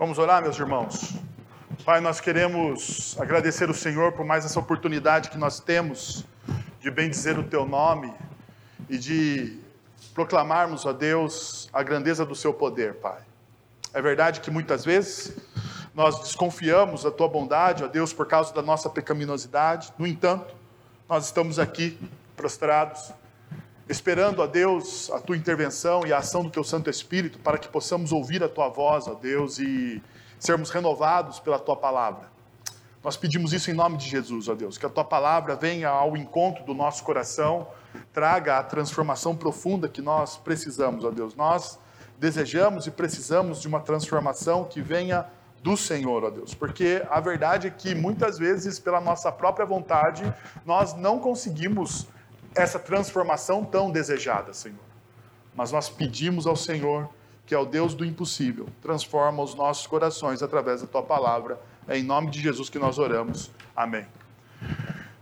Vamos orar, meus irmãos? Pai, nós queremos agradecer o Senhor por mais essa oportunidade que nós temos de bendizer o Teu nome e de proclamarmos a Deus a grandeza do Seu poder, Pai. É verdade que muitas vezes nós desconfiamos da Tua bondade, ó Deus, por causa da nossa pecaminosidade. No entanto, nós estamos aqui prostrados, esperando a Deus a tua intervenção e a ação do teu Santo Espírito para que possamos ouvir a tua voz, ó Deus, e sermos renovados pela tua palavra. Nós pedimos isso em nome de Jesus, ó Deus, que a tua palavra venha ao encontro do nosso coração, traga a transformação profunda que nós precisamos, ó Deus. Nós desejamos e precisamos de uma transformação que venha do Senhor, ó Deus, porque a verdade é que muitas vezes, pela nossa própria vontade, nós não conseguimos essa transformação tão desejada, Senhor. Mas nós pedimos ao Senhor, que é o Deus do impossível, transforma os nossos corações através da tua palavra. É em nome de Jesus que nós oramos. Amém.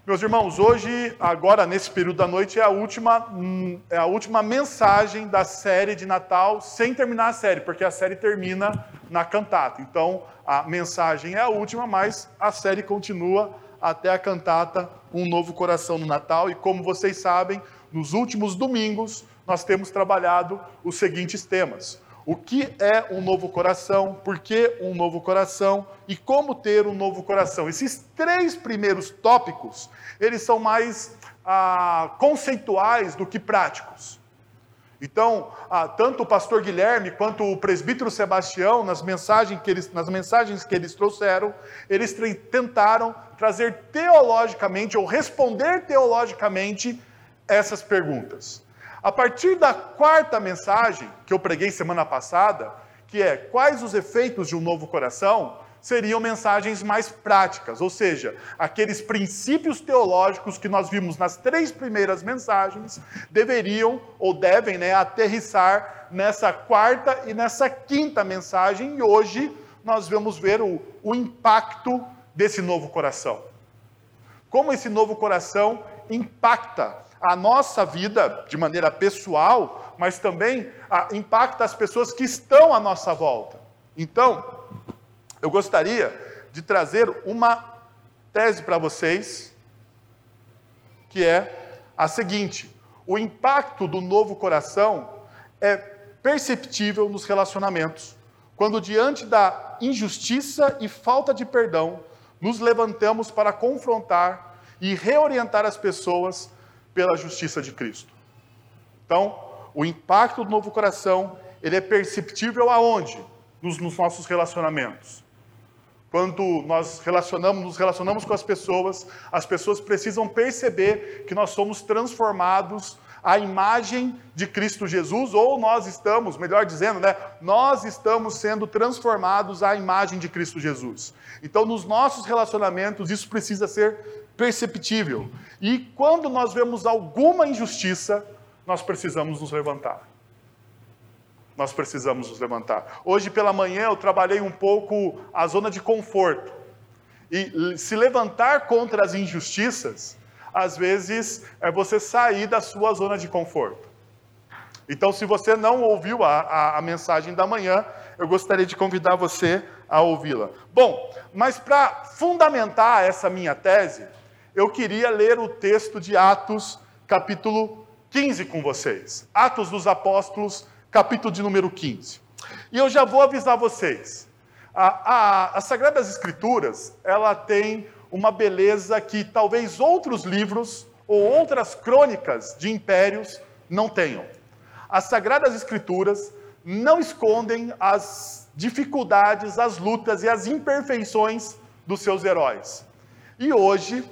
Meus irmãos, hoje, agora nesse período da noite, é a última, hum, é a última mensagem da série de Natal, sem terminar a série, porque a série termina na cantata. Então, a mensagem é a última, mas a série continua até a cantata Um Novo Coração no Natal. E como vocês sabem, nos últimos domingos nós temos trabalhado os seguintes temas: o que é um novo coração, por que um novo coração e como ter um novo coração. Esses três primeiros tópicos, eles são mais ah, conceituais do que práticos. Então, ah, tanto o pastor Guilherme quanto o presbítero Sebastião, nas mensagens, que eles, nas mensagens que eles trouxeram, eles tentaram trazer teologicamente ou responder teologicamente essas perguntas. A partir da quarta mensagem que eu preguei semana passada, que é quais os efeitos de um novo coração, seriam mensagens mais práticas, ou seja, aqueles princípios teológicos que nós vimos nas três primeiras mensagens deveriam ou devem né, aterrissar nessa quarta e nessa quinta mensagem, e hoje nós vamos ver o, o impacto desse novo coração. Como esse novo coração impacta a nossa vida de maneira pessoal, mas também a, impacta as pessoas que estão à nossa volta. Então, eu gostaria de trazer uma tese para vocês, que é a seguinte: o impacto do novo coração é perceptível nos relacionamentos, quando diante da injustiça e falta de perdão, nos levantamos para confrontar e reorientar as pessoas pela justiça de Cristo. Então, o impacto do novo coração, ele é perceptível aonde? Nos, nos nossos relacionamentos. Quando nós relacionamos, nos relacionamos com as pessoas, as pessoas precisam perceber que nós somos transformados à imagem de Cristo Jesus, ou nós estamos, melhor dizendo, né, nós estamos sendo transformados à imagem de Cristo Jesus. Então, nos nossos relacionamentos, isso precisa ser perceptível. E quando nós vemos alguma injustiça, nós precisamos nos levantar nós precisamos nos levantar. Hoje pela manhã eu trabalhei um pouco a zona de conforto. E se levantar contra as injustiças, às vezes é você sair da sua zona de conforto. Então, se você não ouviu a, a, a mensagem da manhã, eu gostaria de convidar você a ouvi-la. Bom, mas para fundamentar essa minha tese, eu queria ler o texto de Atos, capítulo 15 com vocês. Atos dos Apóstolos, capítulo de número 15. E eu já vou avisar vocês, a, a, as Sagradas Escrituras, ela tem uma beleza que talvez outros livros ou outras crônicas de impérios não tenham. As Sagradas Escrituras não escondem as dificuldades, as lutas e as imperfeições dos seus heróis. E hoje,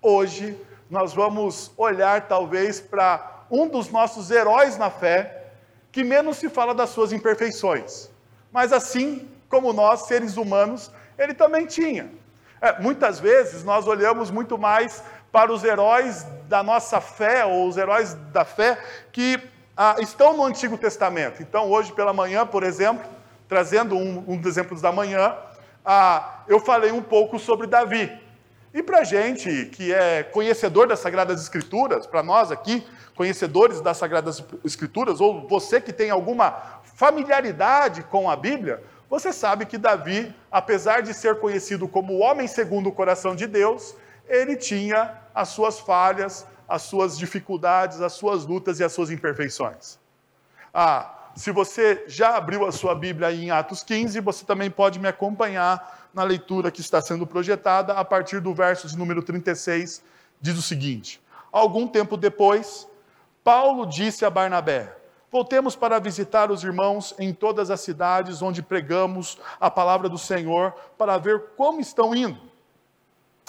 hoje, nós vamos olhar talvez para um dos nossos heróis na fé, que menos se fala das suas imperfeições. Mas assim como nós, seres humanos, ele também tinha. É, muitas vezes nós olhamos muito mais para os heróis da nossa fé, ou os heróis da fé que ah, estão no Antigo Testamento. Então, hoje pela manhã, por exemplo, trazendo um, um dos exemplos da manhã, ah, eu falei um pouco sobre Davi. E para a gente que é conhecedor das Sagradas Escrituras, para nós aqui, conhecedores das Sagradas Escrituras, ou você que tem alguma familiaridade com a Bíblia, Você sabe que Davi, apesar de ser conhecido como o homem segundo o coração de Deus, ele tinha as suas falhas, as suas dificuldades, as suas lutas e as suas imperfeições. Ah, se você já abriu a sua Bíblia em Atos 15, você também pode me acompanhar na leitura que está sendo projetada a partir do verso de número 36, diz o seguinte: Algum tempo depois, Paulo disse a Barnabé: Voltemos para visitar os irmãos em todas as cidades onde pregamos a palavra do Senhor, para ver como estão indo.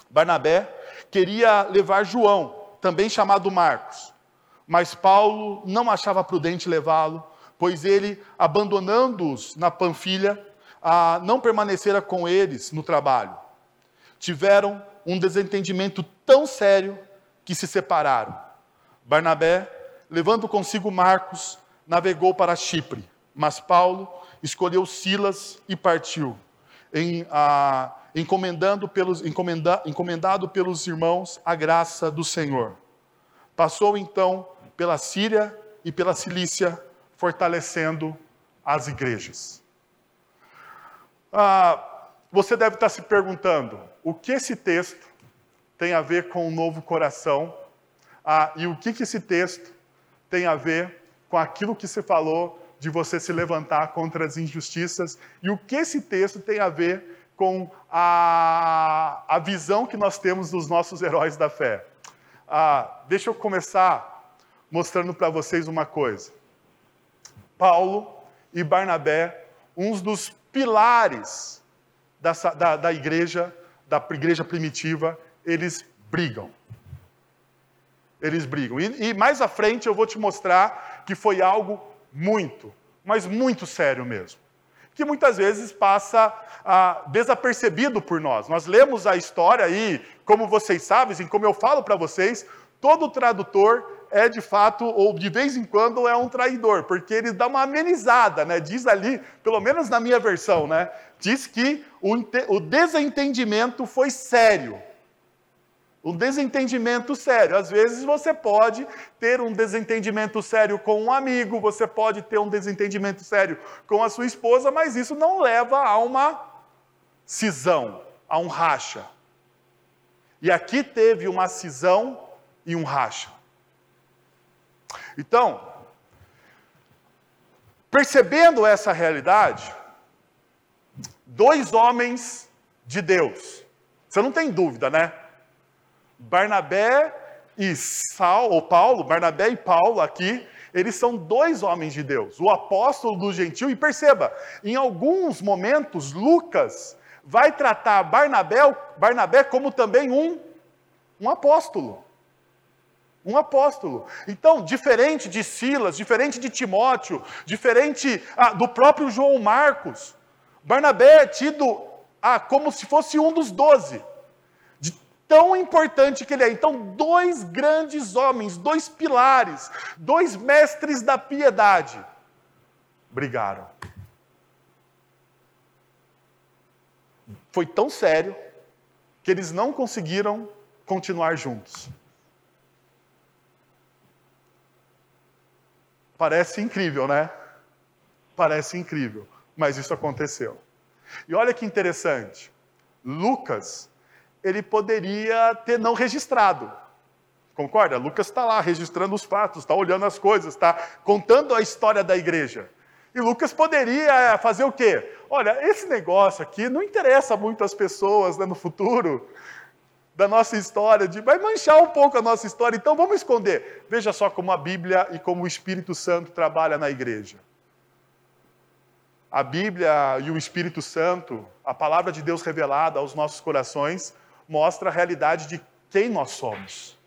Barnabé queria levar João, também chamado Marcos, mas Paulo não achava prudente levá-lo, pois ele, abandonando-os na Panfilha, não permanecera com eles no trabalho. Tiveram um desentendimento tão sério que se separaram. Barnabé, levando consigo Marcos, navegou para Chipre, mas Paulo escolheu Silas e partiu, em, ah, encomendando pelos, encomenda, encomendado pelos irmãos a graça do Senhor. Passou então pela Síria e pela Cilícia, fortalecendo as igrejas. Ah, você deve estar se perguntando o que esse texto tem a ver com o novo coração ah, e o que, que esse texto tem a ver com aquilo que se falou de você se levantar contra as injustiças e o que esse texto tem a ver com a, a visão que nós temos dos nossos heróis da fé. Ah, deixa eu começar mostrando para vocês uma coisa. Paulo e Barnabé, uns dos pilares da, da, da igreja, da igreja primitiva, eles brigam. Eles brigam. E, e mais à frente eu vou te mostrar que foi algo muito, mas muito sério mesmo. Que muitas vezes passa ah, desapercebido por nós. Nós lemos a história aí, como vocês sabem, assim, como eu falo para vocês, todo tradutor é de fato, ou de vez em quando, é um traidor, porque ele dá uma amenizada, né? Diz ali, pelo menos na minha versão, né? Diz que o, o desentendimento foi sério. Um desentendimento sério. Às vezes você pode ter um desentendimento sério com um amigo, você pode ter um desentendimento sério com a sua esposa, mas isso não leva a uma cisão, a um racha. E aqui teve uma cisão e um racha. Então, percebendo essa realidade, dois homens de Deus, você não tem dúvida, né? Barnabé e Saul, ou Paulo, Barnabé e Paulo aqui, eles são dois homens de Deus, o apóstolo do gentil, e perceba, em alguns momentos, Lucas vai tratar Barnabé, Barnabé como também um, um apóstolo. Um apóstolo. Então, diferente de Silas, diferente de Timóteo, diferente ah, do próprio João Marcos, Barnabé é tido ah, como se fosse um dos doze tão importante que ele é. Então, dois grandes homens, dois pilares, dois mestres da piedade brigaram. Foi tão sério que eles não conseguiram continuar juntos. Parece incrível, né? Parece incrível, mas isso aconteceu. E olha que interessante. Lucas ele poderia ter não registrado. Concorda? Lucas está lá registrando os fatos, está olhando as coisas, está contando a história da igreja. E Lucas poderia fazer o quê? Olha, esse negócio aqui não interessa muito às pessoas né, no futuro da nossa história, de, vai manchar um pouco a nossa história, então vamos esconder. Veja só como a Bíblia e como o Espírito Santo trabalha na igreja. A Bíblia e o Espírito Santo, a palavra de Deus revelada aos nossos corações, mostra a realidade de quem nós somos,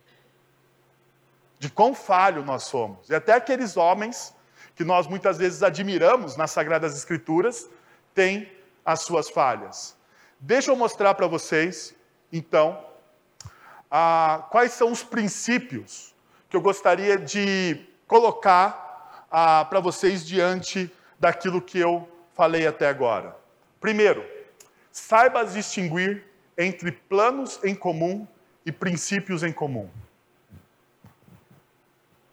de quão falho nós somos. E até aqueles homens que nós muitas vezes admiramos nas Sagradas Escrituras têm as suas falhas. Deixa eu mostrar para vocês, então, a, quais são os princípios que eu gostaria de colocar para vocês diante daquilo que eu falei até agora. Primeiro, saiba distinguir entre planos em comum e princípios em comum.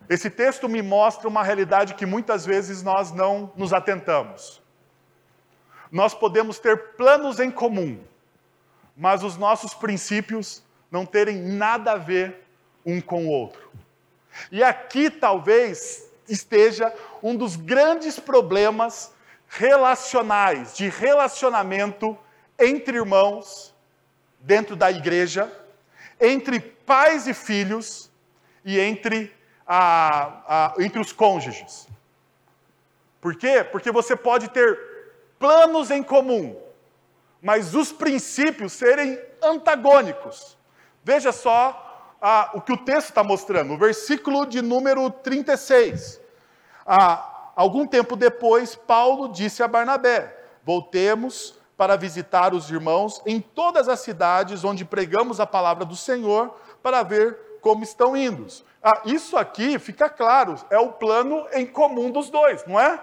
Esse texto me mostra uma realidade que muitas vezes nós não nos atentamos. Nós podemos ter planos em comum, mas os nossos princípios não terem nada a ver um com o outro. E aqui talvez esteja um dos grandes problemas relacionais, de relacionamento entre irmãos, dentro da igreja, entre pais e filhos e entre, a, a, entre os cônjuges. Por quê? Porque você pode ter planos em comum, mas os princípios serem antagônicos. Veja só o que o texto está mostrando, o versículo de número 36. Ah, algum tempo depois, Paulo disse a Barnabé: Voltemos para visitar os irmãos em todas as cidades onde pregamos a palavra do Senhor, para ver como estão indo. Ah, isso aqui fica claro, é o plano em comum dos dois, não é?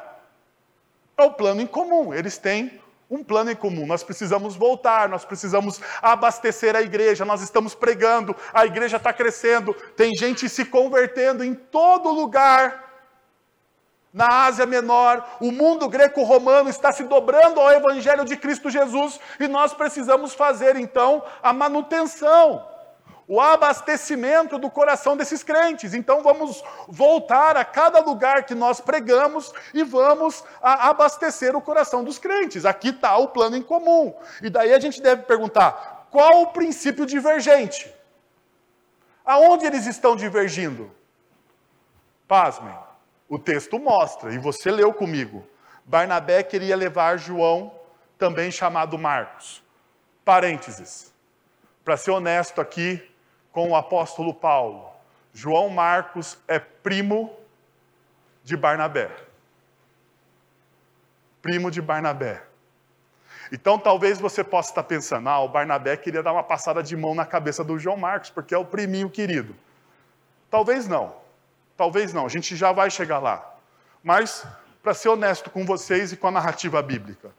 É o plano em comum. Eles têm um plano em comum. Nós precisamos voltar, nós precisamos abastecer a igreja, nós estamos pregando, a igreja está crescendo, tem gente se convertendo em todo lugar. Na Ásia Menor, o mundo greco-romano está se dobrando ao Evangelho de Cristo Jesus e nós precisamos fazer então a manutenção o abastecimento do coração desses crentes. Então vamos voltar a cada lugar que nós pregamos e vamos abastecer o coração dos crentes. Aqui está o plano em comum. E daí a gente deve perguntar: qual o princípio divergente? Aonde eles estão divergindo? Pasmem, o texto mostra, e você leu comigo. Barnabé queria levar João, também chamado Marcos. Parênteses. Para ser honesto aqui, com o apóstolo Paulo. João Marcos é primo de Barnabé. Primo de Barnabé. Então talvez você possa estar pensando, ah, o Barnabé queria dar uma passada de mão na cabeça do João Marcos, porque é o priminho querido. Talvez não. Talvez não, a gente já vai chegar lá. Mas, para ser honesto com vocês e com a narrativa bíblica,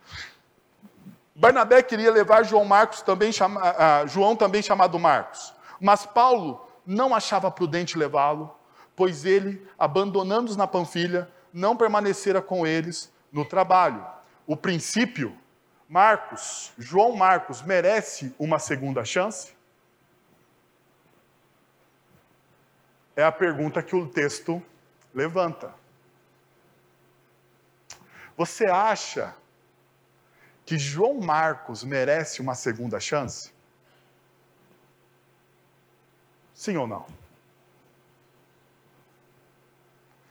Barnabé queria levar João Marcos também, chama, uh, João também chamado Marcos. Mas Paulo não achava prudente levá-lo, pois ele, abandonando-os na Panfilha, não permanecera com eles no trabalho. O princípio, Marcos, João Marcos, merece uma segunda chance? É a pergunta que o texto levanta. Você acha que João Marcos merece uma segunda chance? Sim ou não?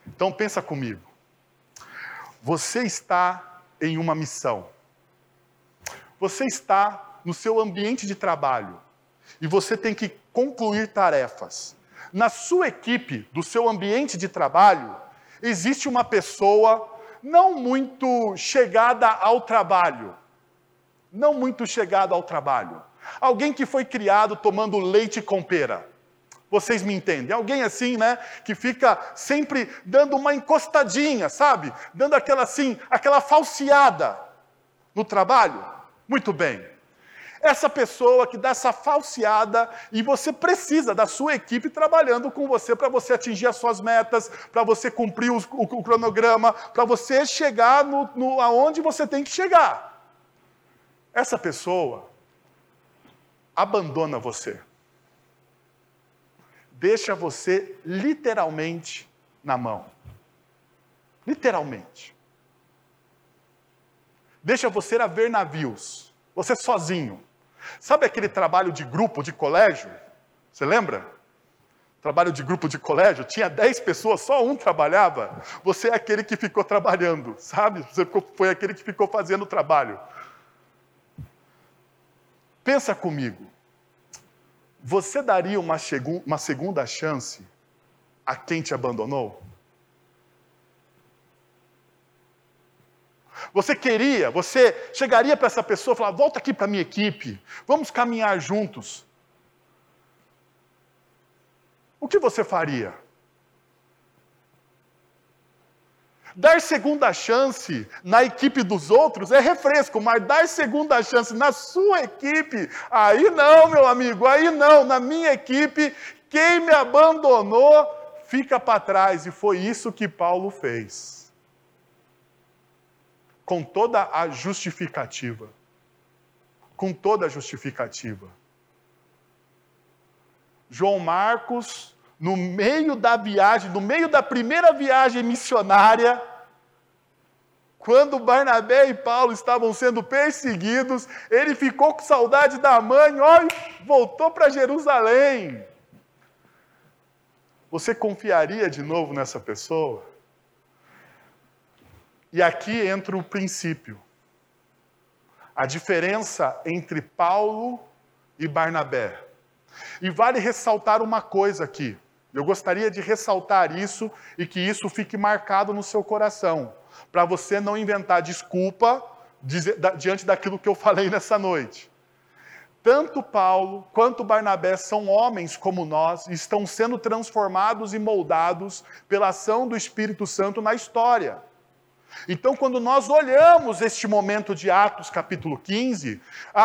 Então pensa comigo. Você está em uma missão. Você está no seu ambiente de trabalho e você tem que concluir tarefas. Na sua equipe, do seu ambiente de trabalho, existe uma pessoa não muito chegada ao trabalho. Não muito chegada ao trabalho. Alguém que foi criado tomando leite com pera. Vocês me entendem? Alguém assim, né, que fica sempre dando uma encostadinha, sabe? Dando aquela assim, aquela falseada no trabalho. Muito bem. Essa pessoa que dá essa falseada e você precisa da sua equipe trabalhando com você para você atingir as suas metas, para você cumprir o, o, o cronograma, para você chegar no, no, aonde você tem que chegar. Essa pessoa abandona você deixa você literalmente na mão. Literalmente. Deixa você a ver navios, você sozinho. Sabe aquele trabalho de grupo de colégio? Você lembra? Trabalho de grupo de colégio, tinha 10 pessoas, só um trabalhava. Você é aquele que ficou trabalhando, sabe? Você foi aquele que ficou fazendo o trabalho. Pensa comigo. Você daria uma, uma segunda chance a quem te abandonou? Você queria, você chegaria para essa pessoa e falar: volta aqui para a minha equipe, vamos caminhar juntos. O que você faria? Dar segunda chance na equipe dos outros é refresco, mas dar segunda chance na sua equipe, aí não, meu amigo, aí não. Na minha equipe, quem me abandonou fica para trás. E foi isso que Paulo fez. Com toda a justificativa. Com toda a justificativa. João Marcos, no meio da viagem, no meio da primeira viagem missionária, quando Barnabé e Paulo estavam sendo perseguidos, ele ficou com saudade da mãe, e voltou para Jerusalém. Você confiaria de novo nessa pessoa? E aqui entra o princípio. A diferença entre Paulo e Barnabé. E vale ressaltar uma coisa aqui. Eu gostaria de ressaltar isso e que isso fique marcado no seu coração para você não inventar desculpa diante daquilo que eu falei nessa noite. Tanto Paulo quanto Barnabé são homens como nós estão sendo transformados e moldados pela ação do Espírito Santo na história. Então, quando nós olhamos este momento de Atos capítulo 15,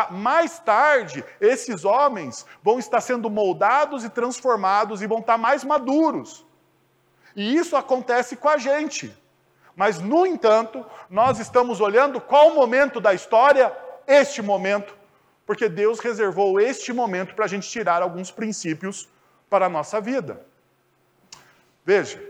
mais tarde, esses homens vão estar sendo moldados e transformados e vão estar mais maduros. E isso acontece com a gente. Mas, no entanto, nós estamos olhando qual momento da história? Este momento, porque Deus reservou este momento para a gente tirar alguns princípios para a nossa vida. Veja,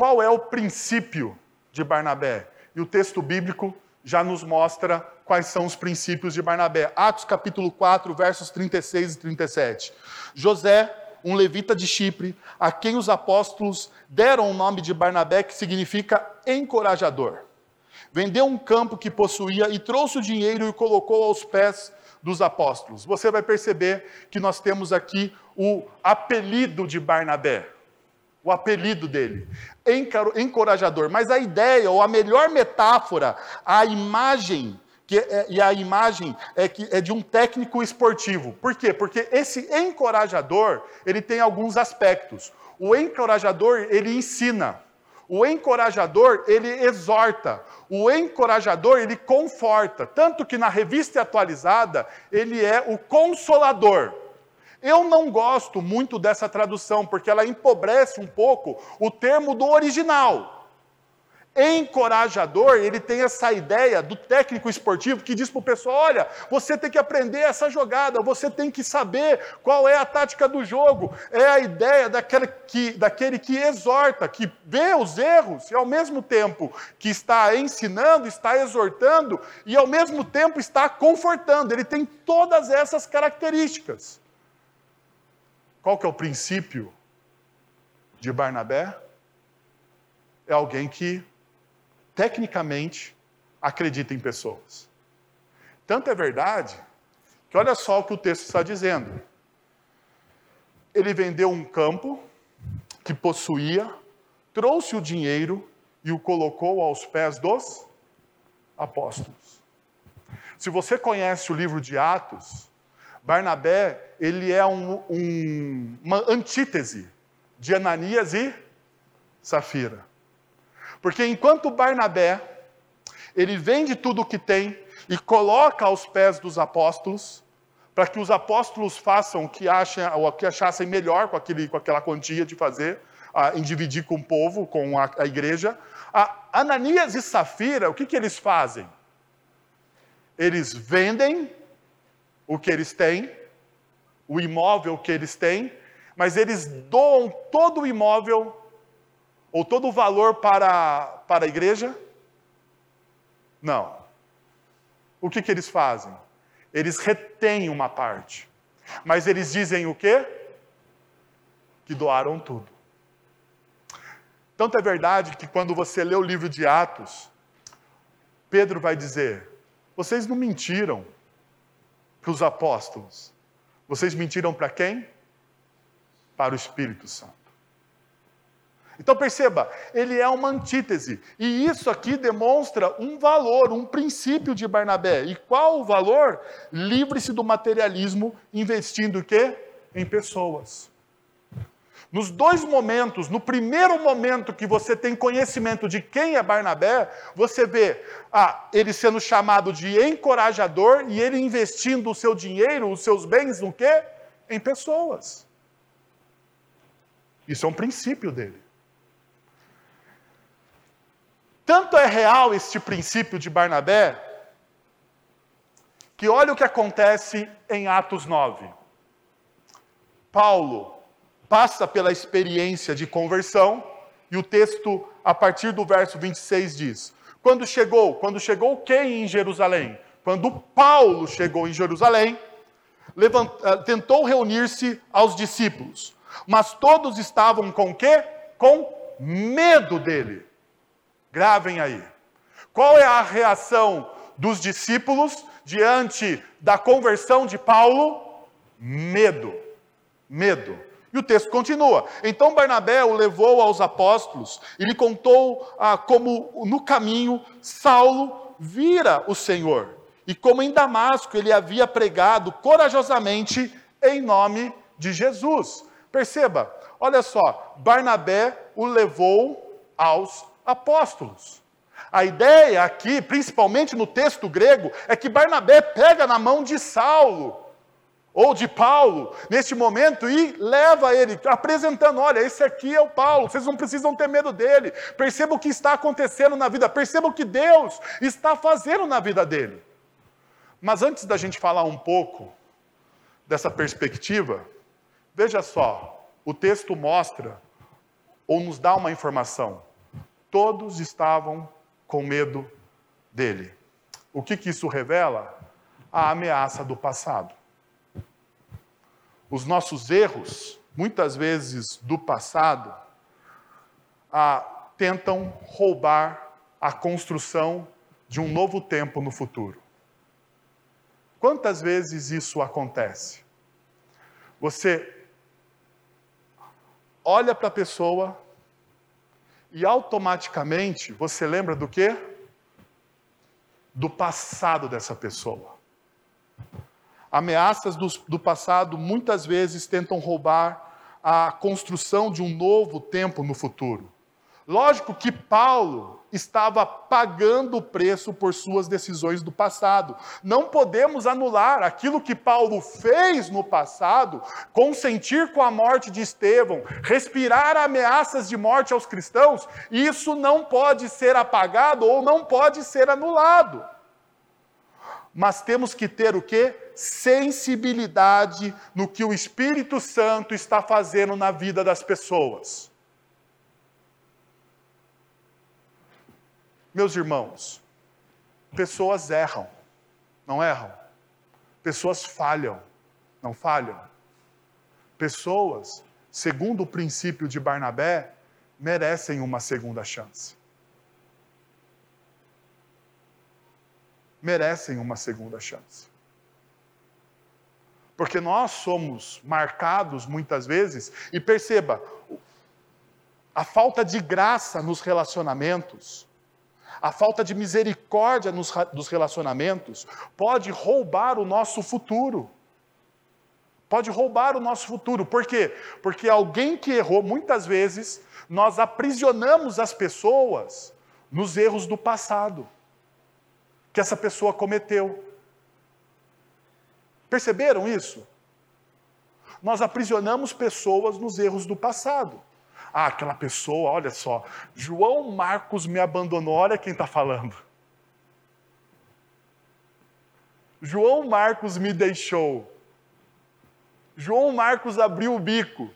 qual é o princípio de Barnabé? E o texto bíblico já nos mostra quais são os princípios de Barnabé. Atos capítulo 4, versos 36 e 37. José um levita de Chipre, a quem os apóstolos deram o nome de Barnabé, que significa encorajador. Vendeu um campo que possuía e trouxe o dinheiro e o colocou aos pés dos apóstolos. Você vai perceber que nós temos aqui o apelido de Barnabé. O apelido dele, encorajador. Mas a ideia, ou a melhor metáfora, a imagem que é, e a imagem é, que, é de um técnico esportivo. Por quê? Porque esse encorajador, ele tem alguns aspectos. O encorajador, ele ensina. O encorajador, ele exorta. O encorajador, ele conforta. Tanto que na revista atualizada, ele é o consolador. Eu não gosto muito dessa tradução, porque ela empobrece um pouco o termo do original. Encorajador, ele tem essa ideia do técnico esportivo que diz para o pessoal: olha, você tem que aprender essa jogada, você tem que saber qual é a tática do jogo. É a ideia daquele que, daquele que exorta, que vê os erros e ao mesmo tempo que está ensinando, está exortando e ao mesmo tempo está confortando. Ele tem todas essas características. Qual que é o princípio de Barnabé? É alguém que tecnicamente, acredita em pessoas. Tanto é verdade que olha só o que o texto está dizendo. Ele vendeu um campo que possuía, trouxe o dinheiro e o colocou aos pés dos apóstolos. Se você conhece o livro de Atos, Barnabé ele é um, um, uma antítese de Ananias e Safira. Porque enquanto Barnabé, ele vende tudo o que tem e coloca aos pés dos apóstolos, para que os apóstolos façam o que, o que achassem melhor com, aquele, com aquela quantia de fazer, em dividir com o povo, com a, a igreja. Ananias e Safira, o que, que eles fazem? Eles vendem o que eles têm, o imóvel que eles têm, mas eles doam todo o imóvel ou todo o valor para, para a igreja? Não. O que, que eles fazem? Eles retêm uma parte. Mas eles dizem o quê? Que doaram tudo. Tanto é verdade que quando você lê o livro de Atos, Pedro vai dizer: vocês não mentiram para os apóstolos. Vocês mentiram para quem? Para o Espírito Santo. Então perceba, ele é uma antítese. E isso aqui demonstra um valor, um princípio de Barnabé. E qual o valor? Livre-se do materialismo, investindo o quê? Em pessoas. Nos dois momentos, no primeiro momento que você tem conhecimento de quem é Barnabé, você vê ah, ele sendo chamado de encorajador e ele investindo o seu dinheiro, os seus bens no quê? Em pessoas. Isso é um princípio dele. Tanto é real este princípio de Barnabé, que olha o que acontece em Atos 9. Paulo passa pela experiência de conversão, e o texto, a partir do verso 26, diz: Quando chegou, quando chegou quem em Jerusalém? Quando Paulo chegou em Jerusalém, levant, eh, tentou reunir-se aos discípulos, mas todos estavam com quê? Com medo dele. Gravem aí. Qual é a reação dos discípulos diante da conversão de Paulo? Medo. Medo. E o texto continua. Então Barnabé o levou aos apóstolos e lhe contou ah, como no caminho Saulo vira o Senhor e como em Damasco ele havia pregado corajosamente em nome de Jesus. Perceba, olha só, Barnabé o levou aos apóstolos. A ideia aqui, principalmente no texto grego, é que Barnabé pega na mão de Saulo ou de Paulo, neste momento, e leva ele, apresentando: olha, esse aqui é o Paulo, vocês não precisam ter medo dele. Perceba o que está acontecendo na vida, perceba o que Deus está fazendo na vida dele. Mas antes da gente falar um pouco dessa perspectiva, veja só, o texto mostra ou nos dá uma informação. Todos estavam com medo dele. O que, que isso revela? A ameaça do passado. Os nossos erros, muitas vezes do passado, tentam roubar a construção de um novo tempo no futuro. Quantas vezes isso acontece? Você olha para a pessoa e automaticamente você lembra do quê? Do passado dessa pessoa. Ameaças do, do passado muitas vezes tentam roubar a construção de um novo tempo no futuro. Lógico que Paulo estava pagando o preço por suas decisões do passado. Não podemos anular aquilo que Paulo fez no passado, consentir com a morte de Estevão, respirar ameaças de morte aos cristãos, isso não pode ser apagado ou não pode ser anulado. Mas temos que ter o que? sensibilidade no que o Espírito Santo está fazendo na vida das pessoas. Meus irmãos, pessoas erram, não erram? Pessoas falham, não falham? Pessoas, segundo o princípio de Barnabé, merecem uma segunda chance. Merecem uma segunda chance. Porque nós somos marcados muitas vezes, e perceba, a falta de graça nos relacionamentos, a falta de misericórdia nos, dos relacionamentos, pode roubar o nosso futuro. Pode roubar o nosso futuro. Por quê? Porque alguém que errou, muitas vezes, nós aprisionamos as pessoas nos erros do passado que essa pessoa cometeu. Perceberam isso? Nós aprisionamos pessoas nos erros do passado. Ah, aquela pessoa, olha só, João Marcos me abandonou, olha quem está falando. João Marcos me deixou. João Marcos abriu o bico.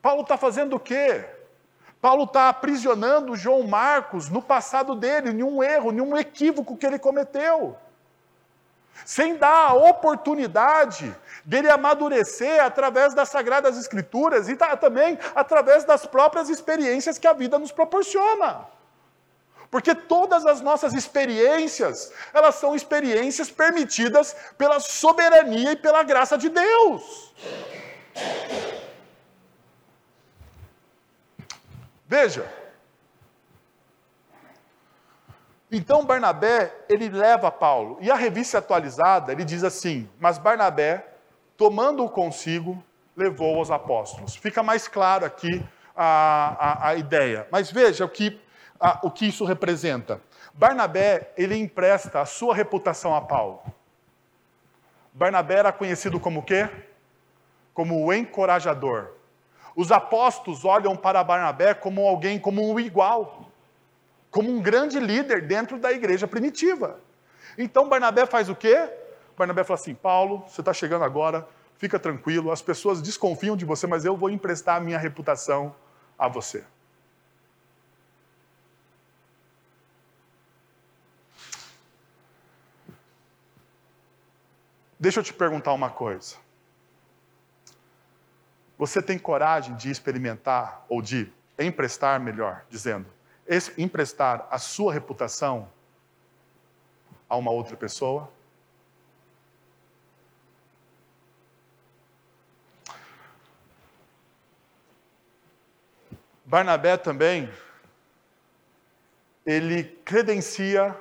Paulo está fazendo o quê? Paulo está aprisionando João Marcos no passado dele, nenhum erro, nenhum equívoco que ele cometeu. Sem dar a oportunidade dele amadurecer através das Sagradas Escrituras e também através das próprias experiências que a vida nos proporciona. Porque todas as nossas experiências, elas são experiências permitidas pela soberania e pela graça de Deus. Veja. Então Barnabé, ele leva Paulo. E a revista atualizada, ele diz assim: Mas Barnabé, tomando-o consigo, levou aos apóstolos. Fica mais claro aqui a, a, a ideia. Mas veja o que, a, o que isso representa. Barnabé, ele empresta a sua reputação a Paulo. Barnabé era conhecido como o quê? Como o encorajador. Os apóstolos olham para Barnabé como alguém, como um igual, como um grande líder dentro da igreja primitiva. Então Barnabé faz o quê? Barnabé fala assim: Paulo, você está chegando agora, fica tranquilo, as pessoas desconfiam de você, mas eu vou emprestar a minha reputação a você. Deixa eu te perguntar uma coisa. Você tem coragem de experimentar ou de emprestar, melhor dizendo, emprestar a sua reputação a uma outra pessoa? Barnabé também, ele credencia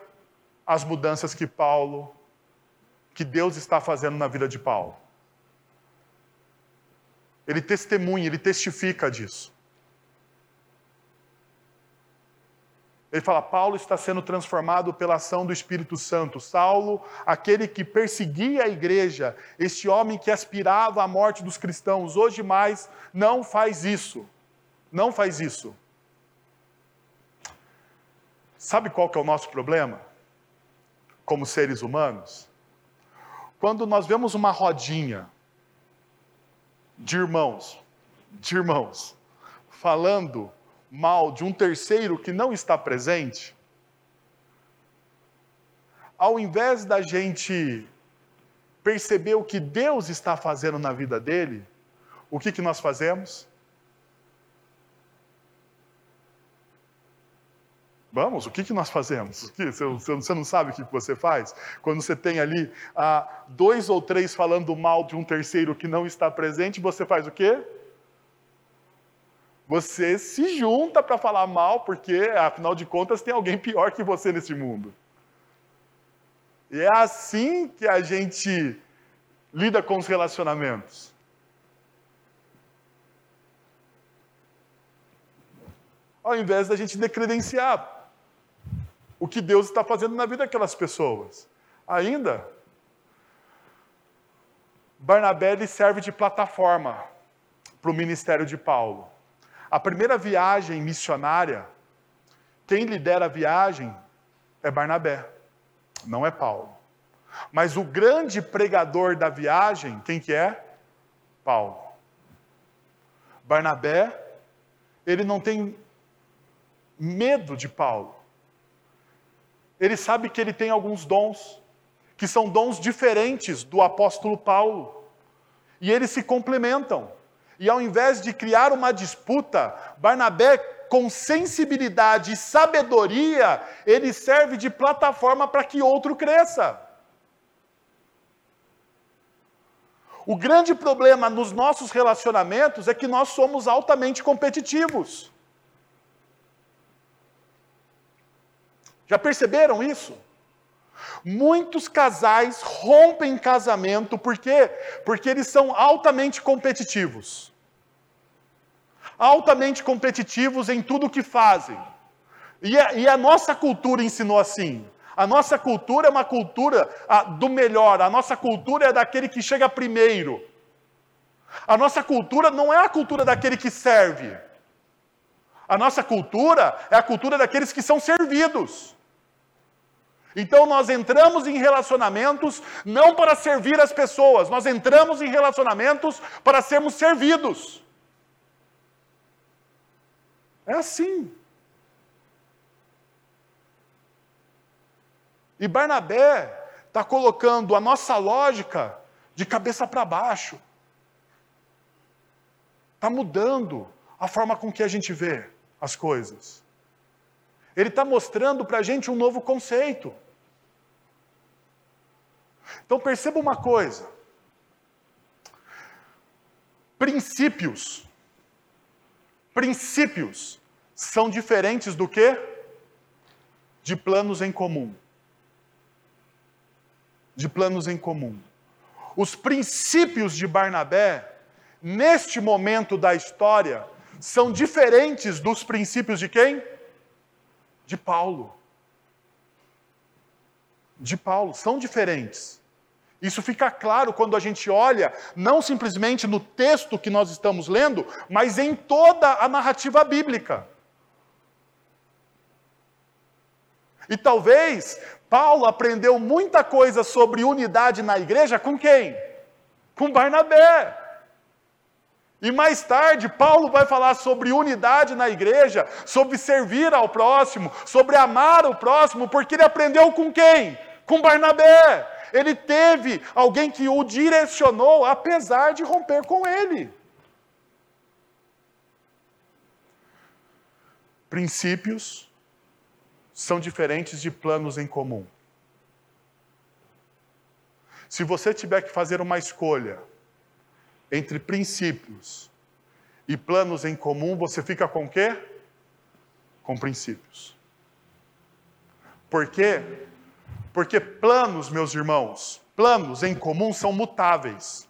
as mudanças que Paulo que Deus está fazendo na vida de Paulo. Ele testemunha, ele testifica disso. Ele fala: Paulo está sendo transformado pela ação do Espírito Santo. Saulo, aquele que perseguia a igreja, este homem que aspirava à morte dos cristãos, hoje mais não faz isso. Não faz isso. Sabe qual que é o nosso problema? Como seres humanos? Quando nós vemos uma rodinha de irmãos, de irmãos, falando mal de um terceiro que não está presente, ao invés da gente perceber o que Deus está fazendo na vida dele, o que, que nós fazemos? Vamos, o que, que nós fazemos? Você não sabe o que você faz? Quando você tem ali ah, dois ou três falando mal de um terceiro que não está presente, você faz o quê? Você se junta para falar mal, porque, afinal de contas, tem alguém pior que você nesse mundo. E é assim que a gente lida com os relacionamentos. Ao invés da gente decredenciar o que Deus está fazendo na vida daquelas pessoas. Ainda, Barnabé serve de plataforma para o ministério de Paulo. A primeira viagem missionária, quem lidera a viagem é Barnabé, não é Paulo. Mas o grande pregador da viagem, quem que é? Paulo. Barnabé, ele não tem medo de Paulo ele sabe que ele tem alguns dons, que são dons diferentes do apóstolo Paulo. E eles se complementam. E ao invés de criar uma disputa, Barnabé, com sensibilidade e sabedoria, ele serve de plataforma para que outro cresça. O grande problema nos nossos relacionamentos é que nós somos altamente competitivos. Já perceberam isso? Muitos casais rompem casamento, por quê? Porque eles são altamente competitivos. Altamente competitivos em tudo que fazem. E a, e a nossa cultura ensinou assim. A nossa cultura é uma cultura a, do melhor, a nossa cultura é daquele que chega primeiro. A nossa cultura não é a cultura daquele que serve. A nossa cultura é a cultura daqueles que são servidos. Então nós entramos em relacionamentos não para servir as pessoas, nós entramos em relacionamentos para sermos servidos. É assim. E Barnabé está colocando a nossa lógica de cabeça para baixo. Está mudando a forma com que a gente vê as coisas. Ele está mostrando para a gente um novo conceito. Então perceba uma coisa: princípios, princípios são diferentes do que? De planos em comum. De planos em comum. Os princípios de Barnabé, neste momento da história, são diferentes dos princípios de quem? De Paulo. De Paulo, são diferentes. Isso fica claro quando a gente olha, não simplesmente no texto que nós estamos lendo, mas em toda a narrativa bíblica. E talvez Paulo aprendeu muita coisa sobre unidade na igreja com quem? Com Barnabé. E mais tarde, Paulo vai falar sobre unidade na igreja, sobre servir ao próximo, sobre amar o próximo, porque ele aprendeu com quem? Com Barnabé. Ele teve alguém que o direcionou, apesar de romper com ele. Princípios são diferentes de planos em comum. Se você tiver que fazer uma escolha entre princípios e planos em comum, você fica com quê? Com princípios. Por quê? Porque planos, meus irmãos, planos em comum são mutáveis.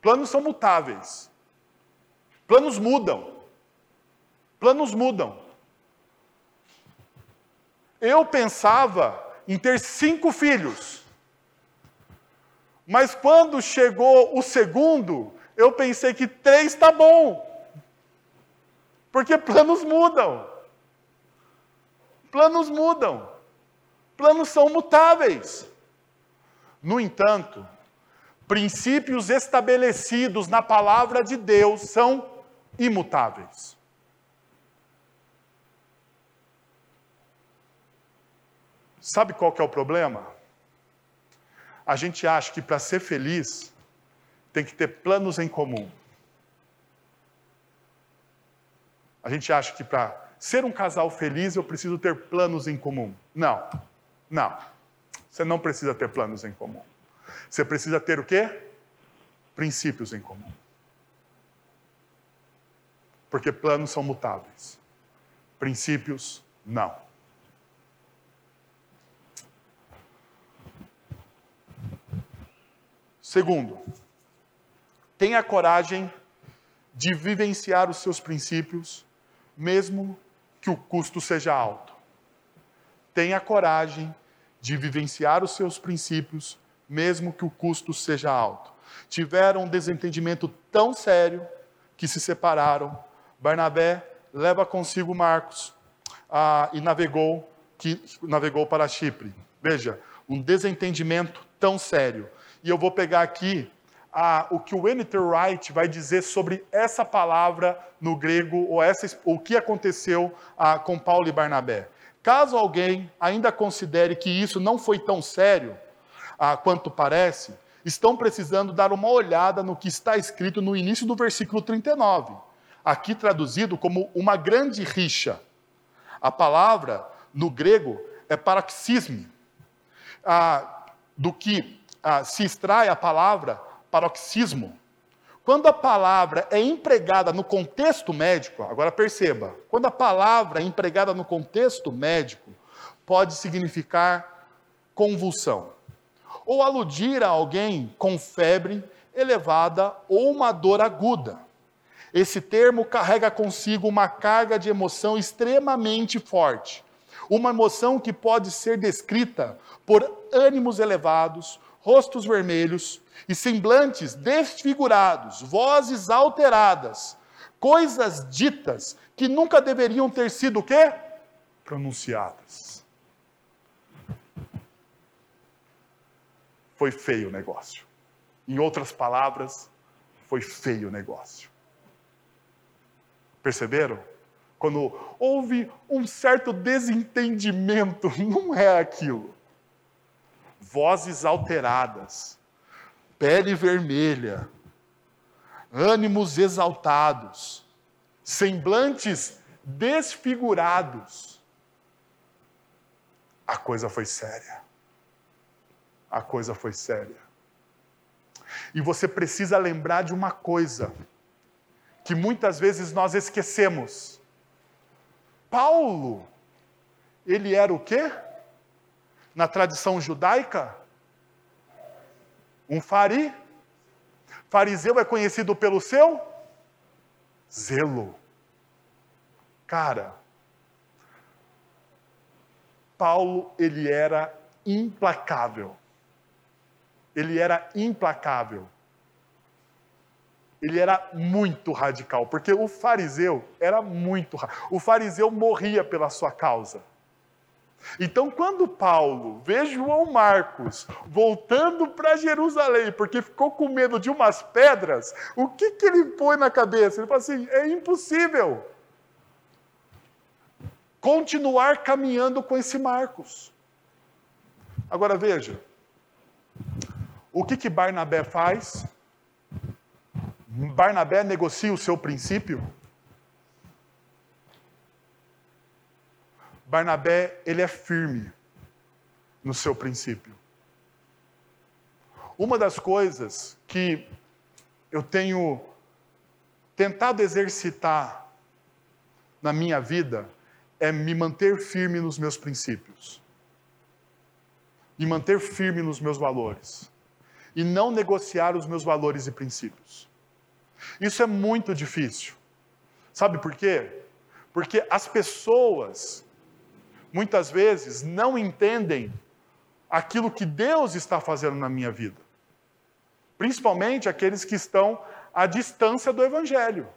Planos são mutáveis. Planos mudam. Planos mudam. Eu pensava em ter cinco filhos. Mas quando chegou o segundo, eu pensei que três está bom. Porque planos mudam. Planos mudam. Planos são mutáveis. No entanto, princípios estabelecidos na palavra de Deus são imutáveis. Sabe qual que é o problema? A gente acha que para ser feliz tem que ter planos em comum. A gente acha que para ser um casal feliz eu preciso ter planos em comum. Não, não. Você não precisa ter planos em comum. Você precisa ter o quê? Princípios em comum. Porque planos são mutáveis. Princípios, não. Segundo, tenha coragem de vivenciar os seus princípios, mesmo que o custo seja alto. Tenha coragem de vivenciar os seus princípios, mesmo que o custo seja alto. Tiveram um desentendimento tão sério que se separaram. Barnabé leva consigo Marcos ah, e navegou, que, navegou para Chipre. Veja, um desentendimento tão sério e eu vou pegar aqui ah, o que o N.T. Wright vai dizer sobre essa palavra no grego, ou essa, o que aconteceu ah, com Paulo e Barnabé. Caso alguém ainda considere que isso não foi tão sério ah, quanto parece, estão precisando dar uma olhada no que está escrito no início do versículo 39, aqui traduzido como uma grande rixa. A palavra no grego é paroxisme, do que se extrai a palavra paroxismo. Quando a palavra é empregada no contexto médico, agora perceba, quando a palavra é empregada no contexto médico, pode significar convulsão, ou aludir a alguém com febre elevada ou uma dor aguda. Esse termo carrega consigo uma carga de emoção extremamente forte, uma emoção que pode ser descrita por ânimos elevados, rostos vermelhos e semblantes desfigurados, vozes alteradas, coisas ditas que nunca deveriam ter sido o quê? Pronunciadas. Foi feio o negócio. Em outras palavras, foi feio o negócio. Perceberam? Quando houve um certo desentendimento, não é aquilo vozes alteradas, pele vermelha, ânimos exaltados, semblantes desfigurados. A coisa foi séria. A coisa foi séria. E você precisa lembrar de uma coisa que muitas vezes nós esquecemos. Paulo, ele era o quê? Na tradição judaica? Um fari. Fariseu é conhecido pelo seu zelo. Cara, Paulo, ele era implacável. ele era implacável. Ele era muito radical, porque o fariseu era muito. O fariseu morria pela sua causa. Então, quando Paulo vê João Marcos voltando para Jerusalém, porque ficou com medo de umas pedras, o que, que ele põe na cabeça? Ele fala assim: é impossível continuar caminhando com esse Marcos. Agora veja, o que, que Barnabé faz? Barnabé negocia o seu princípio? Barnabé, ele é firme no seu princípio. Uma das coisas que eu tenho tentado exercitar na minha vida é me manter firme nos meus princípios. Me manter firme nos meus valores. E não negociar os meus valores e princípios. Isso é muito difícil. Sabe por quê? Porque as pessoas muitas vezes não entendem aquilo que Deus está fazendo na minha vida. Principalmente aqueles que estão à distância do Evangelho.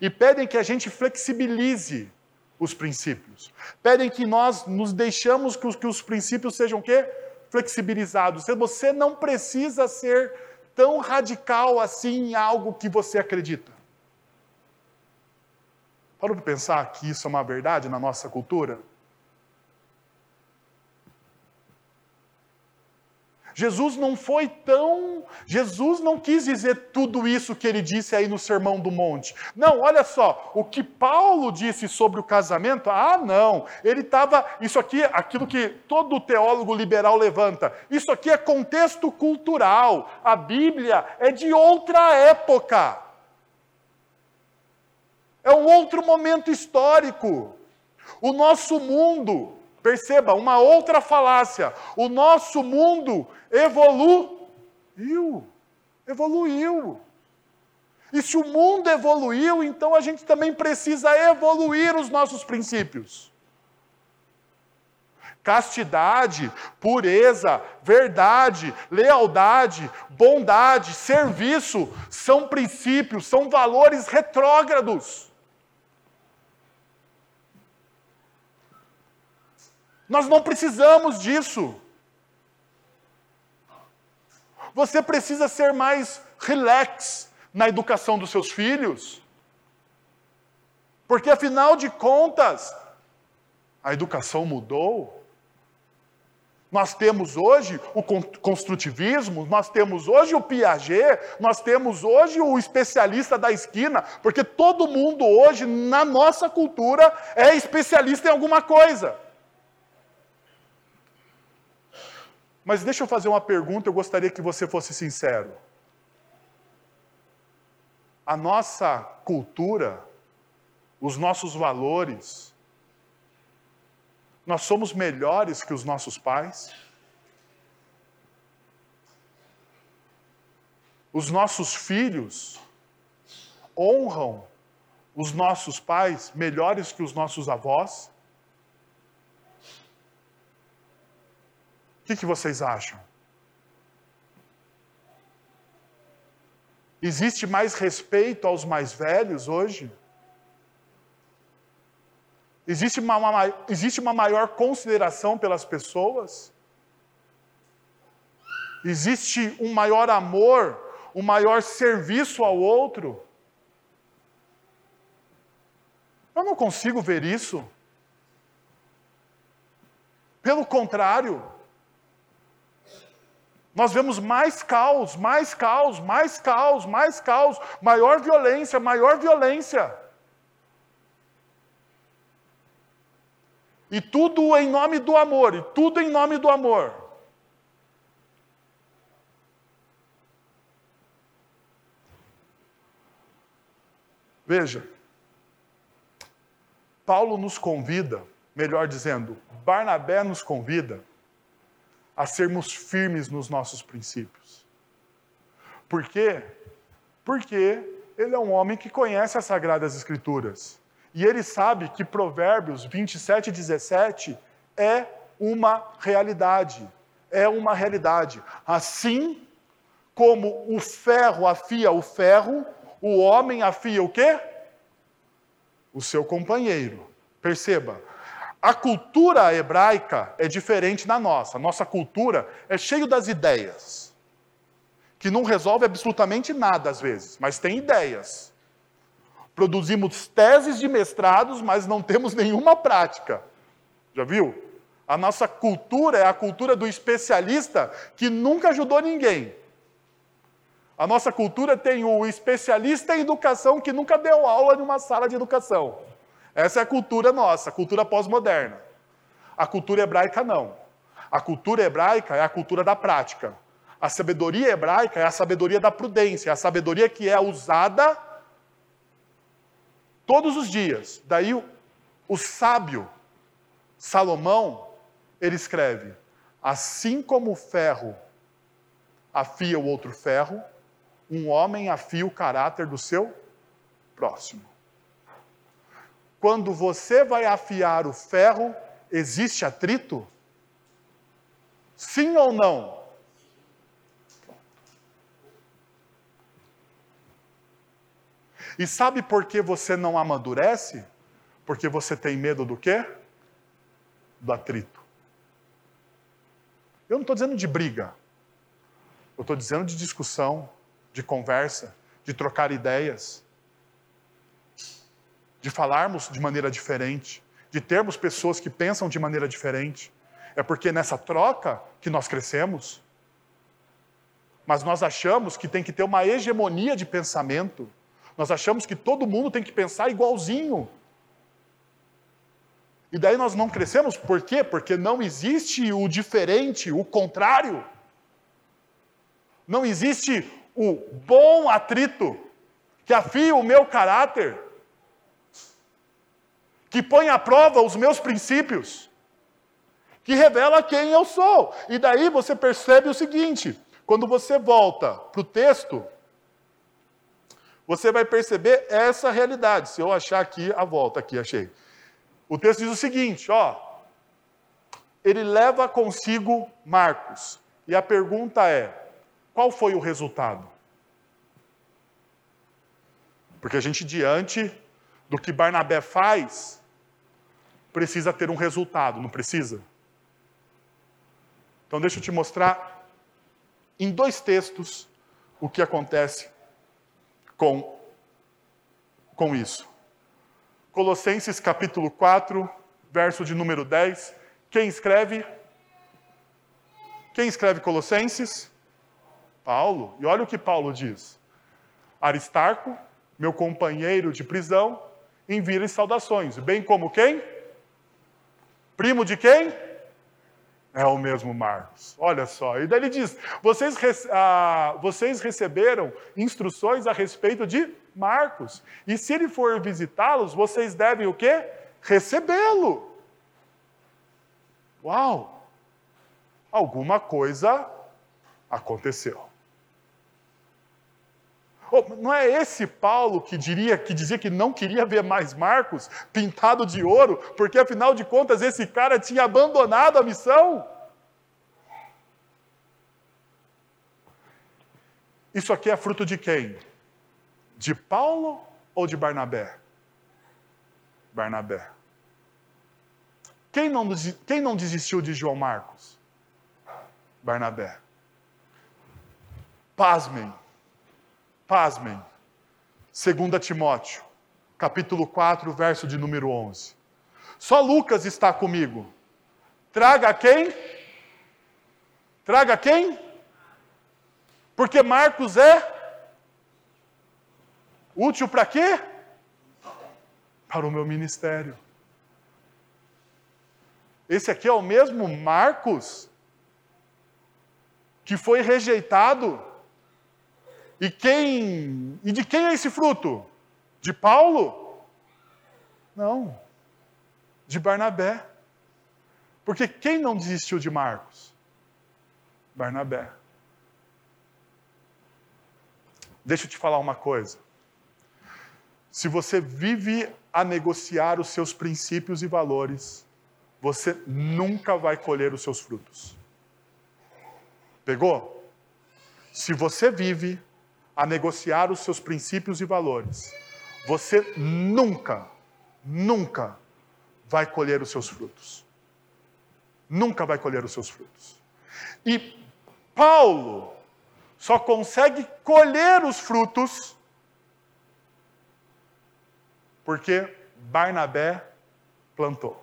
E pedem que a gente flexibilize os princípios. Pedem que nós nos deixamos que os, que os princípios sejam o quê? Flexibilizados. Você não precisa ser tão radical assim em algo que você acredita. Parou para pensar que isso é uma verdade na nossa cultura? Jesus não foi tão. Jesus não quis dizer tudo isso que ele disse aí no Sermão do Monte. Não, olha só, o que Paulo disse sobre o casamento, ah, não, ele estava. Isso aqui, aquilo que todo teólogo liberal levanta, isso aqui é contexto cultural. A Bíblia é de outra época. É um outro momento histórico. O nosso mundo, perceba, uma outra falácia. O nosso mundo evoluiu. Evoluiu. E se o mundo evoluiu, então a gente também precisa evoluir os nossos princípios. Castidade, pureza, verdade, lealdade, bondade, serviço são princípios, são valores retrógrados. Nós não precisamos disso. Você precisa ser mais relax na educação dos seus filhos. Porque afinal de contas, a educação mudou. Nós temos hoje o construtivismo, nós temos hoje o Piaget, nós temos hoje o especialista da esquina, porque todo mundo hoje, na nossa cultura, é especialista em alguma coisa. Mas deixa eu fazer uma pergunta, eu gostaria que você fosse sincero. A nossa cultura, os nossos valores, nós somos melhores que os nossos pais? Os nossos filhos honram os nossos pais melhores que os nossos avós? Que, que vocês acham? Existe mais respeito aos mais velhos hoje? Existe uma, uma, existe uma maior consideração pelas pessoas? Existe um maior amor, um maior serviço ao outro? Eu não consigo ver isso. Pelo contrário, nós vemos mais caos, mais caos, mais caos, mais caos, maior violência, maior violência. E tudo em nome do amor, e tudo em nome do amor. Veja, Paulo nos convida, melhor dizendo, Barnabé nos convida a sermos firmes nos nossos princípios. Por quê? Porque ele é um homem que conhece as Sagradas Escrituras. E ele sabe que Provérbios 27 e 17 é uma realidade, é uma realidade. Assim como o ferro afia o ferro, o homem afia o quê? O seu companheiro. Perceba, a cultura hebraica é diferente da nossa. Nossa cultura é cheio das ideias, que não resolve absolutamente nada às vezes, mas tem ideias. Produzimos teses de mestrados, mas não temos nenhuma prática. Já viu? A nossa cultura é a cultura do especialista que nunca ajudou ninguém. A nossa cultura tem o especialista em educação que nunca deu aula em uma sala de educação. Essa é a cultura nossa, a cultura pós-moderna. A cultura hebraica não. A cultura hebraica é a cultura da prática. A sabedoria hebraica é a sabedoria da prudência, a sabedoria que é usada todos os dias. Daí o, o sábio Salomão, ele escreve: assim como o ferro afia o outro ferro, um homem afia o caráter do seu próximo. Quando você vai afiar o ferro, existe atrito? Sim ou não? E sabe por que você não amadurece? Porque você tem medo do quê? Do atrito. Eu não estou dizendo de briga. Eu estou dizendo de discussão, de conversa, de trocar ideias de falarmos de maneira diferente, de termos pessoas que pensam de maneira diferente. É porque nessa troca que nós crescemos. Mas nós achamos que tem que ter uma hegemonia de pensamento. Nós achamos que todo mundo tem que pensar igualzinho. E daí nós não crescemos, por quê? Porque não existe o diferente, o contrário. Não existe o bom atrito que afia o meu caráter que põe à prova os meus princípios, que revela quem eu sou. E daí você percebe o seguinte: quando você volta para o texto, você vai perceber essa realidade. Se eu achar aqui a volta, aqui achei. O texto diz o seguinte: ó, ele leva consigo Marcos. E a pergunta é: qual foi o resultado? Porque a gente, diante do que Barnabé faz, precisa ter um resultado, não precisa? Então, deixa eu te mostrar em dois textos o que acontece com, com isso. Colossenses capítulo 4, verso de número 10. Quem escreve? Quem escreve Colossenses? Paulo. E olha o que Paulo diz: Aristarco, meu companheiro de prisão, envia-lhe saudações, bem como quem? Primo de quem? É o mesmo Marcos. Olha só. E daí ele diz: vocês, ah, vocês receberam instruções a respeito de Marcos. E se ele for visitá-los, vocês devem o quê? Recebê-lo. Uau! Alguma coisa aconteceu. Oh, não é esse Paulo que diria, que dizia que não queria ver mais Marcos pintado de ouro, porque afinal de contas esse cara tinha abandonado a missão? Isso aqui é fruto de quem? De Paulo ou de Barnabé? Barnabé. Quem não, quem não desistiu de João Marcos? Barnabé. Pasmem Pasmem. 2 Timóteo, capítulo 4, verso de número 11. Só Lucas está comigo. Traga quem? Traga quem? Porque Marcos é útil para quê? Para o meu ministério. Esse aqui é o mesmo Marcos que foi rejeitado e quem e de quem é esse fruto? De Paulo? Não. De Barnabé. Porque quem não desistiu de Marcos? Barnabé. Deixa eu te falar uma coisa. Se você vive a negociar os seus princípios e valores, você nunca vai colher os seus frutos. Pegou? Se você vive a negociar os seus princípios e valores, você nunca, nunca vai colher os seus frutos. Nunca vai colher os seus frutos. E Paulo só consegue colher os frutos porque Barnabé plantou.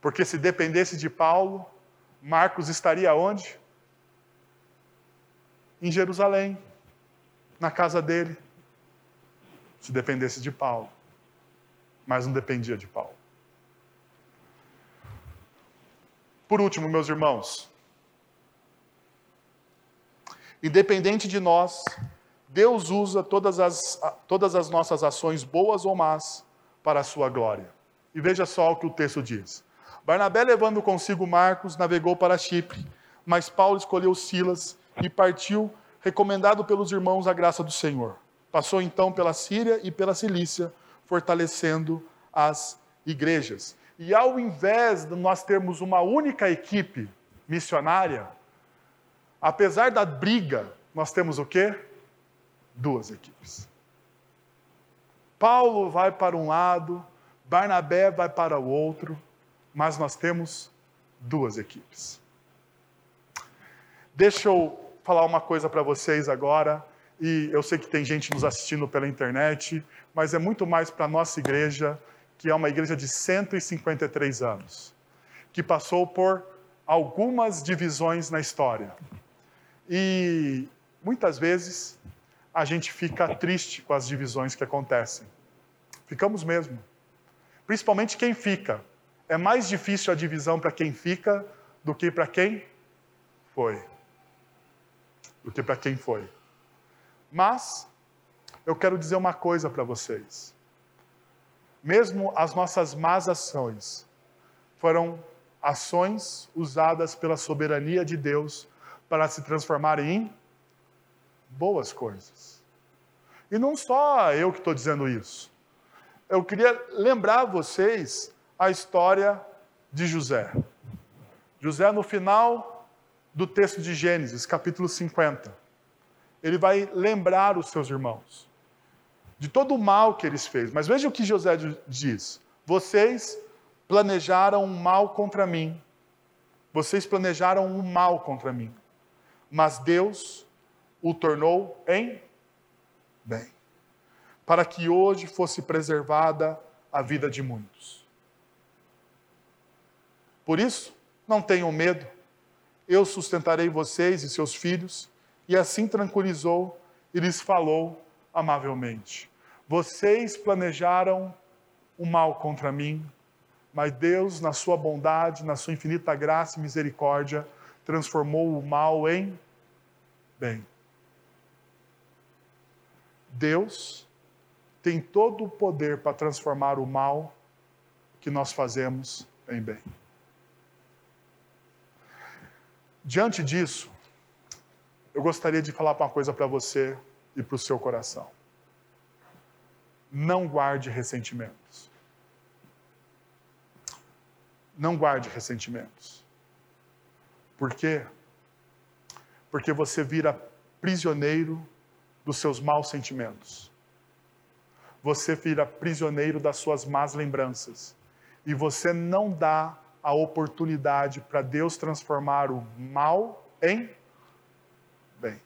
Porque se dependesse de Paulo, Marcos estaria onde? Em Jerusalém, na casa dele. Se dependesse de Paulo. Mas não dependia de Paulo. Por último, meus irmãos, independente de nós, Deus usa todas as, todas as nossas ações, boas ou más, para a sua glória. E veja só o que o texto diz. Barnabé, levando consigo Marcos, navegou para Chipre, mas Paulo escolheu Silas e partiu, recomendado pelos irmãos a graça do Senhor. Passou então pela Síria e pela Cilícia, fortalecendo as igrejas. E ao invés de nós termos uma única equipe missionária, apesar da briga, nós temos o quê? Duas equipes. Paulo vai para um lado, Barnabé vai para o outro, mas nós temos duas equipes. Deixa eu falar uma coisa para vocês agora, e eu sei que tem gente nos assistindo pela internet, mas é muito mais para a nossa igreja, que é uma igreja de 153 anos, que passou por algumas divisões na história. E muitas vezes a gente fica triste com as divisões que acontecem. Ficamos mesmo. Principalmente quem fica. É mais difícil a divisão para quem fica do que para quem foi. Do que para quem foi. Mas, eu quero dizer uma coisa para vocês. Mesmo as nossas más ações foram ações usadas pela soberania de Deus para se transformarem em boas coisas. E não só eu que estou dizendo isso. Eu queria lembrar vocês a história de José. José, no final do texto de Gênesis, capítulo 50, ele vai lembrar os seus irmãos de todo o mal que eles fez. Mas veja o que José diz: Vocês planejaram um mal contra mim. Vocês planejaram um mal contra mim. Mas Deus o tornou em bem, para que hoje fosse preservada a vida de muitos. Por isso, não tenham medo, eu sustentarei vocês e seus filhos. E assim tranquilizou e lhes falou amavelmente: Vocês planejaram o mal contra mim, mas Deus, na sua bondade, na sua infinita graça e misericórdia, transformou o mal em bem. Deus tem todo o poder para transformar o mal que nós fazemos em bem. Diante disso, eu gostaria de falar uma coisa para você e para o seu coração. Não guarde ressentimentos. Não guarde ressentimentos. Por quê? Porque você vira prisioneiro dos seus maus sentimentos. Você vira prisioneiro das suas más lembranças. E você não dá a oportunidade para Deus transformar o mal em bem.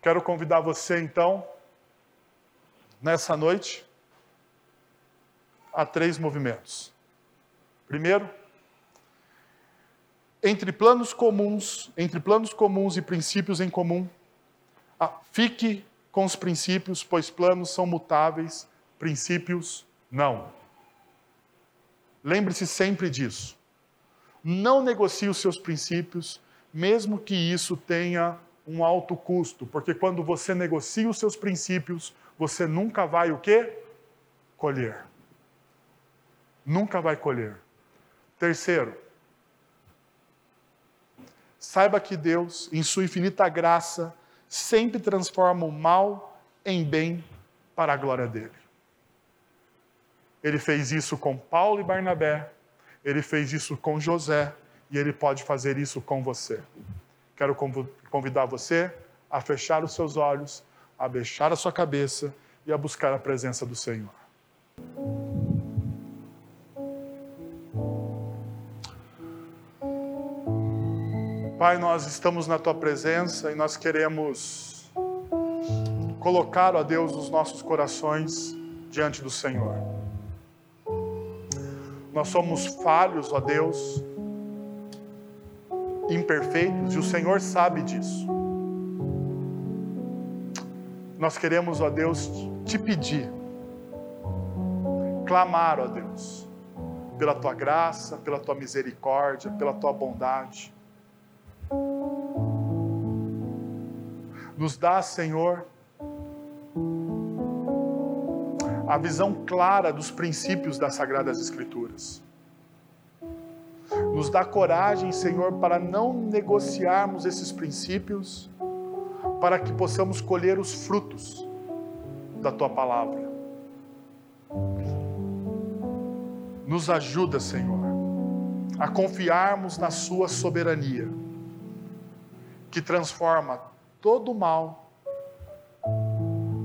Quero convidar você então, nessa noite, a três movimentos. Primeiro, entre planos comuns, entre planos comuns e princípios em comum, fique com os princípios, pois planos são mutáveis princípios, não. Lembre-se sempre disso. Não negocie os seus princípios, mesmo que isso tenha um alto custo, porque quando você negocia os seus princípios, você nunca vai o quê? Colher. Nunca vai colher. Terceiro, saiba que Deus, em sua infinita graça, sempre transforma o mal em bem para a glória dele. Ele fez isso com Paulo e Barnabé, ele fez isso com José e ele pode fazer isso com você. Quero convidar você a fechar os seus olhos, a baixar a sua cabeça e a buscar a presença do Senhor. Pai, nós estamos na tua presença e nós queremos colocar, ó Deus, os nossos corações diante do Senhor. Nós somos falhos, ó Deus, imperfeitos, e o Senhor sabe disso. Nós queremos, ó Deus, te pedir, clamar, ó Deus, pela tua graça, pela tua misericórdia, pela tua bondade. Nos dá, Senhor, a visão clara dos princípios das Sagradas Escrituras. Nos dá coragem, Senhor, para não negociarmos esses princípios, para que possamos colher os frutos da tua palavra. Nos ajuda, Senhor, a confiarmos na Sua soberania, que transforma todo o mal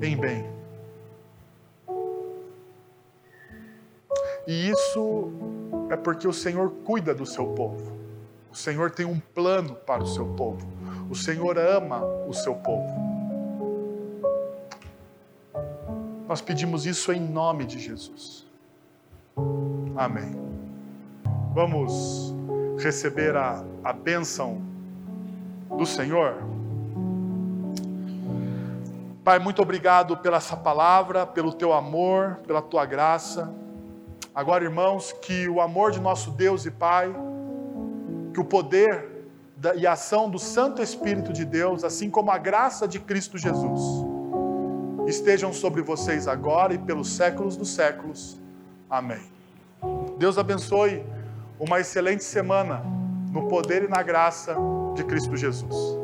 em bem. E isso é porque o Senhor cuida do seu povo. O Senhor tem um plano para o seu povo. O Senhor ama o seu povo. Nós pedimos isso em nome de Jesus. Amém. Vamos receber a, a bênção do Senhor. Pai, muito obrigado pela essa palavra, pelo teu amor, pela tua graça. Agora, irmãos, que o amor de nosso Deus e Pai, que o poder e a ação do Santo Espírito de Deus, assim como a graça de Cristo Jesus, estejam sobre vocês agora e pelos séculos dos séculos. Amém. Deus abençoe uma excelente semana no poder e na graça de Cristo Jesus.